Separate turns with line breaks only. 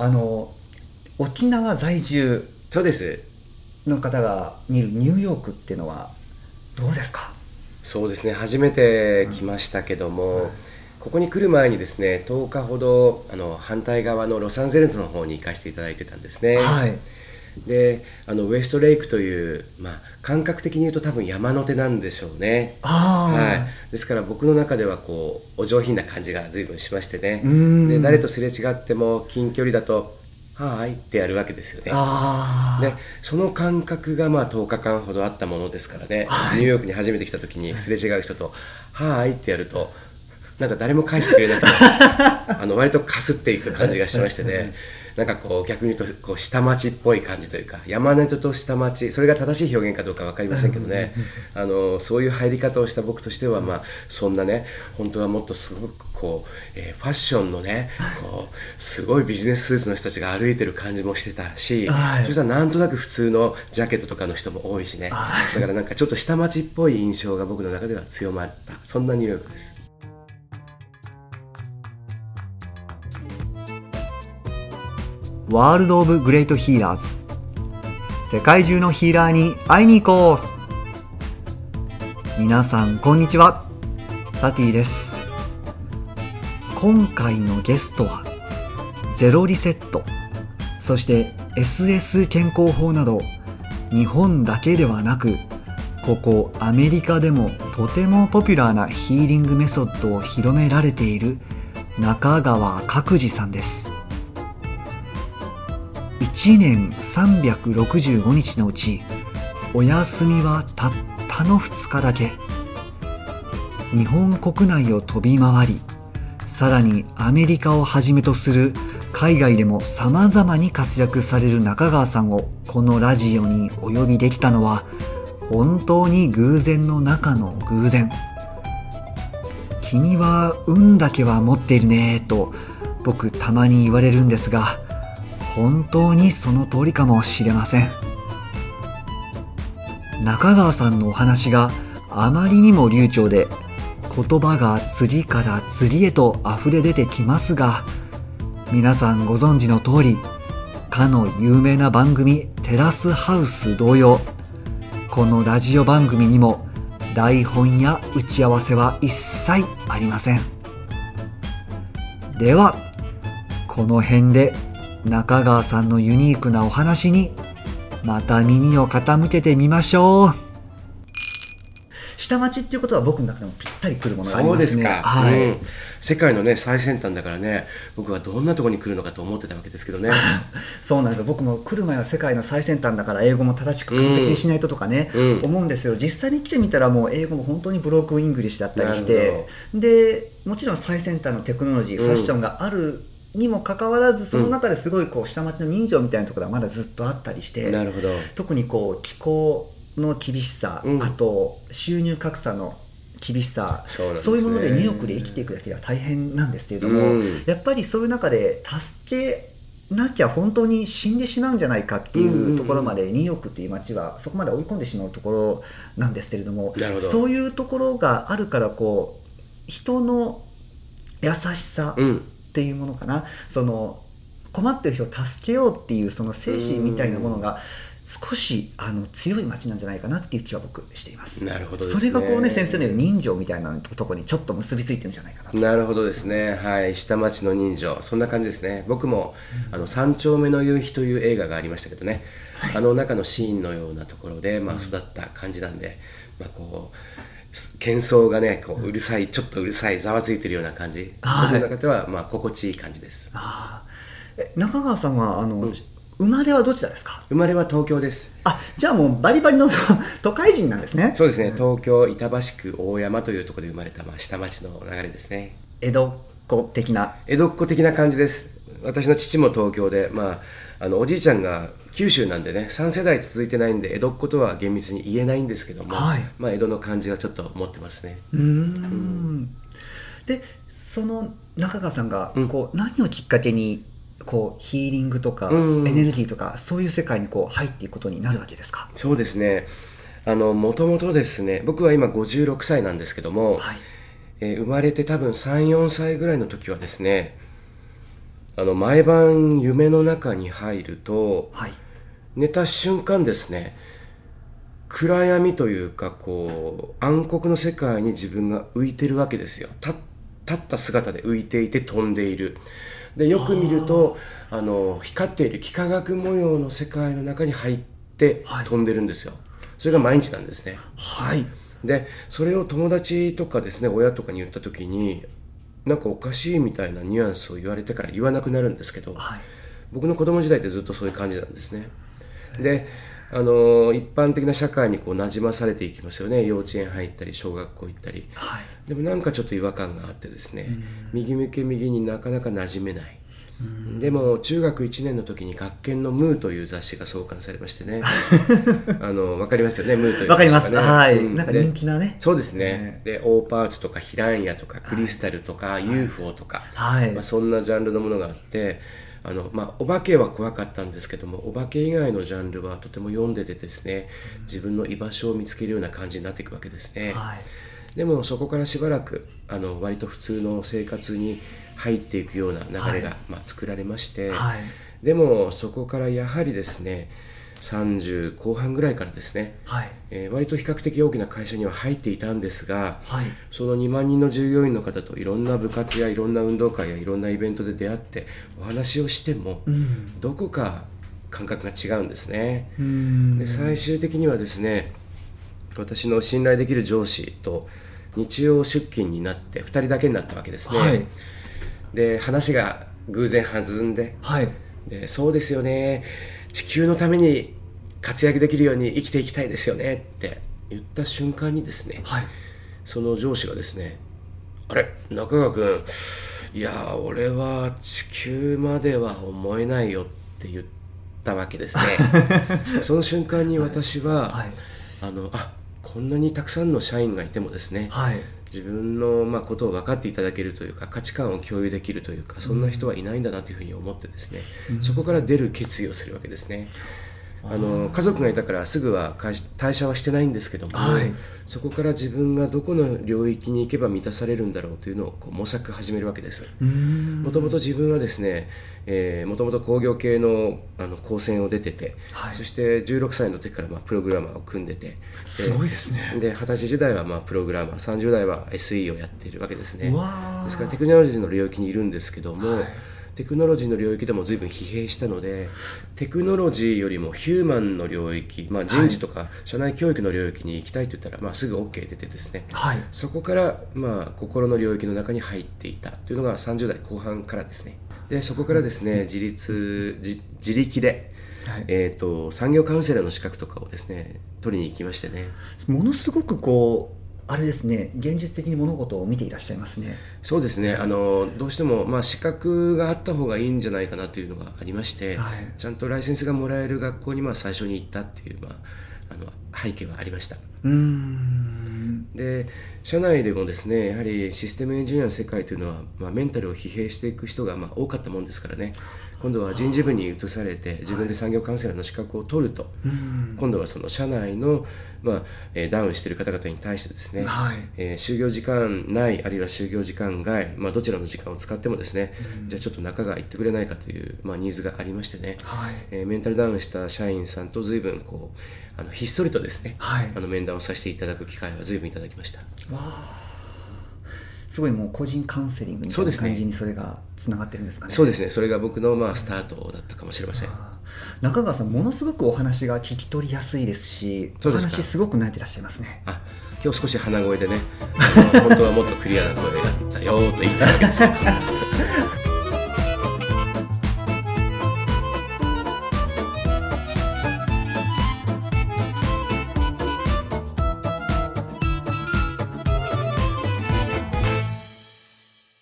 あの沖縄在住
そうです。
の方が見るニューヨークっていうのはどうですか？
そうですね。初めて来ましたけども、うんここに来る前にですね10日ほどあの反対側のロサンゼルスの方に行かせていただいてたんですね。
はい
であのウエストレイクという、まあ、感覚的に言うと多分山の手なんでしょうね、はい、ですから僕の中ではこうお上品な感じが随分しましてね。で誰とすれ違っても近距離だと「はい」ってやるわけですよね。でその感覚がまあ10日間ほどあったものですからね、はい、ニューヨークに初めて来た時にすれ違う人と「はい」ってやるとなんか誰も返してくれなくて あの割とかすっていく感じがしましてね なんかこう逆に言うとこう下町っぽい感じというか山根と下町それが正しい表現かどうか分かりませんけどね。あのそういう入り方をした僕としてはまあそんなね本当はもっとすごくこう、えー、ファッションのね こうすごいビジネススーツの人たちが歩いてる感じもしてたし、はい、そしたらなんとなく普通のジャケットとかの人も多いしね。だからなんかちょっと下町っぽい印象が僕の中では強まった。そんなニューヨークです。
ワールド・オブ・グレート・ヒーラーズ世界中のヒーラーに会いに行こう。皆さんこんにちは。サティです。今回のゲストはゼロリセット。そして SS 健康法など日本だけではなくここアメリカでもとてもポピュラーなヒーリングメソッドを広められている中川角次さんです。1年365日のうちお休みはたったの2日だけ。日本国内を飛び回りさらにアメリカをはじめとする海外でも様々に活躍される中川さんをこのラジオにお呼びできたのは本当に偶然の中の偶然。君は運だけは持っているねと僕たまに言われるんですが本当にその通りかもしれません。中川さんのお話があまりにも流暢で言葉が次から次へと溢れ出てきますが皆さんご存知の通りかの有名な番組テラスハウス同様このラジオ番組にも台本や打ち合わせは一切ありません。ではこの辺で中川さんのユニークなお話にまた耳を傾けてみましょう。下町っていうことは僕の中でもぴったりくるものがありますね。そうですか、
はい、うん、世界のね最先端だからね僕はどんなところに来るのかと思ってたわけですけどね。
そうなんですよ。僕も来る前は世界の最先端だから英語も正しく完璧にしないととかね、うん、思うんですよ。実際に来てみたらもう英語も本当に broken English だったりしてでもちろん最先端のテクノロジー、ファッションがあるにもかかわらずその中ですごいこう下町の人情みたいなところはまだずっとあったりして、
なるほど。
特にこう気候の厳しさ、うん、あと収入格差の厳しさそう、ね,、いうものでニューヨークで生きていくだけでは大変なんですけれども、うん、やっぱりそういう中で助けなきゃ本当に死んでしまうんじゃないかっていうところまで、ニューヨークっていう街はそこまで追い込んでしまうところなんですけれどもそういうところがあるからこう人の優しさ、うんっていうものかな。その困ってる人を助けようっていうその精神みたいなものが少しあの強い街なんじゃないかなっていう気は僕しています。
なるほど、
ね、それがこうね先生の言う人情みたいなところにちょっと結びついてるんじゃないかな
なるほどですね。はい。下町の人情。そんな感じですね。僕も「あの三丁目の夕日」という映画がありましたけどね、はい、あの中のシーンのようなところで、まあ、育った感じなんで、まあ、こう喧騒がねこううるさいちょっとうるさいざわついてるような感じ、僕の中ではまあ心地いい感じです。
中川さんはあの、うん、生まれはどちらですか？
生まれは東京です。
あじゃあもうバリバリの 都会人なんですね。
そうですね。東京板橋区大山というところで生まれた、まあ、下町の流れですね。
江戸っ子的な。
江戸っ子的な感じです私の父も東京でまああのおじいちゃんが九州なんでね3世代続いてないんで江戸っ子とは厳密に言えないんですけども、はい、まあ、江戸の感じはちょっと持ってますね。
うん。でその中川さんがこう、うん、何をきっかけにこうヒーリングとかエネルギーとかそういう世界にこう入っていくことになるわけですか？
そうですね。あのもともとですね僕は今56歳なんですけども、はい、えー、生まれて多分34歳ぐらいの時はですねあの毎晩夢の中に入ると、
はい、
寝た瞬間ですね暗闇というかこう暗黒の世界に自分が浮いてるわけですよ。立った姿で浮いていて飛んでいる。でよく見るとあの光っている幾何学模様の世界の中に入って飛んでるんですよ、はい、それが毎日なんですね。
はい。
でそれを友達とかですね親とかに言った時になんかおかしいみたいなニュアンスを言われてから言わなくなるんですけど、はい、僕の子供時代ってずっとそういう感じなんですね。であの一般的な社会にこう馴染まされていきますよね。幼稚園入ったり小学校行ったり、
はい、
でもなんかちょっと違和感があってですね、右向け右になかなか馴染めないでも中学1年の時に「学研のムー」という雑誌が創刊されましてね。あの分かりますよねムーという雑誌
が、ね、かります。はい、うん、なんか人気なね。
そうですね、でオーパーツとかヒランヤとかクリスタルとか、はい、UFO とか、
はい。
まあ、そんなジャンルのものがあってあのまあ、お化けは怖かったんですけどもお化け以外のジャンルはとても読んでてですね自分の居場所を見つけるような感じになっていくわけですね、
はい、
でもそこからしばらくあの割と普通の生活に入っていくような流れが、まあ、作られまして、
はい、
でもそこからやはりですね30後半ぐらいからですね、
はい。
えー、割と比較的大きな会社には入っていたんですが、
はい、
その2万人の従業員の方といろんな部活やいろんな運動会やいろんなイベントで出会ってお話をしても、
うん、
どこか感覚が違うんですね。
で
最終的にはですね私の信頼できる上司と日曜出勤になって2人だけになったわけですね。
はい
で話が偶然弾んで,、
はい、
でそうですよね。地球のために活躍できるように生きていきたいですよね。って言った瞬間にですね、
はい、
その上司がですね「あれ？中川君いや俺は地球までは思えないよ」って言ったわけですね。その瞬間に私は、
はい、
あのあこんなにたくさんの社員がいてもですね、
はい、
自分のまあことを分かっていただけるというか価値観を共有できるというかそんな人はいないんだなというふうに思ってですね、うん、そこから出る決意をするわけですね。あの家族がいたからすぐは退社はしてないんですけども、
はい、
そこから自分がどこの領域に行けば満たされるんだろうというのをこう模索始めるわけです。もともと自分はですねもともと工業系のあの高専を出てて、
はい、
そして16歳の時からまあプログラマーを組んでて
すごいですね。
で二十歳時代はまあプログラマー30代は SE をやっているわけですね。
で
すからテクノロジーの領域にいるんですけども、はいテクノロジーの領域でも随分疲弊したのでテクノロジーよりもヒューマンの領域、まあ、人事とか社内教育の領域に行きたいと言ったら、まあ、すぐ OK 出てですね、
はい、
そこから、まあ、心の領域の中に入っていたというのが30代後半からですね。でそこからですね自立自自力で、はい、えーと、産業カウンセラーの資格とかをですね取りに行きましてね。
ものすごくこうあれですね現実的に物事を見ていらっしゃいますね。
そうですね。あのどうしても、まあ、資格があった方がいいんじゃないかなというのがありまして、
はい、
ちゃんとライセンスがもらえる学校にまあ最初に行ったっていう、まあ、あの背景はありました。
うん。
で社内でもですねやはりシステムエンジニアの世界というのは、まあ、メンタルを疲弊していく人がまあ多かったもんですからね今度は人事部に移されて自分で産業カウンセラーの資格を取ると、今度はその社内の、まあえー、ダウンしている方々に対してですね、
はい、
えー、就業時間内あるいは就業時間外、まあ、どちらの時間を使ってもですね、じゃあちょっと中が行ってくれないかという、まあ、ニーズがありましてね、
はい、
えー、メンタルダウンした社員さんと随分こうあのひっそりとですね、
はい、
あの面談をさせていただく機会は随分いただきました。
わすごいもう個人カウンセリングみたいな感じにそれがつながってるんですかね。
そうですね。それが僕のまあスタートだったかもしれません。
中川さんものすごくお話が聞き取りやすいですしお話すごく慣れてらっしゃいますね。
あ今日少し鼻声でね本当はもっとクリアな声だったよと言いたいわけですけど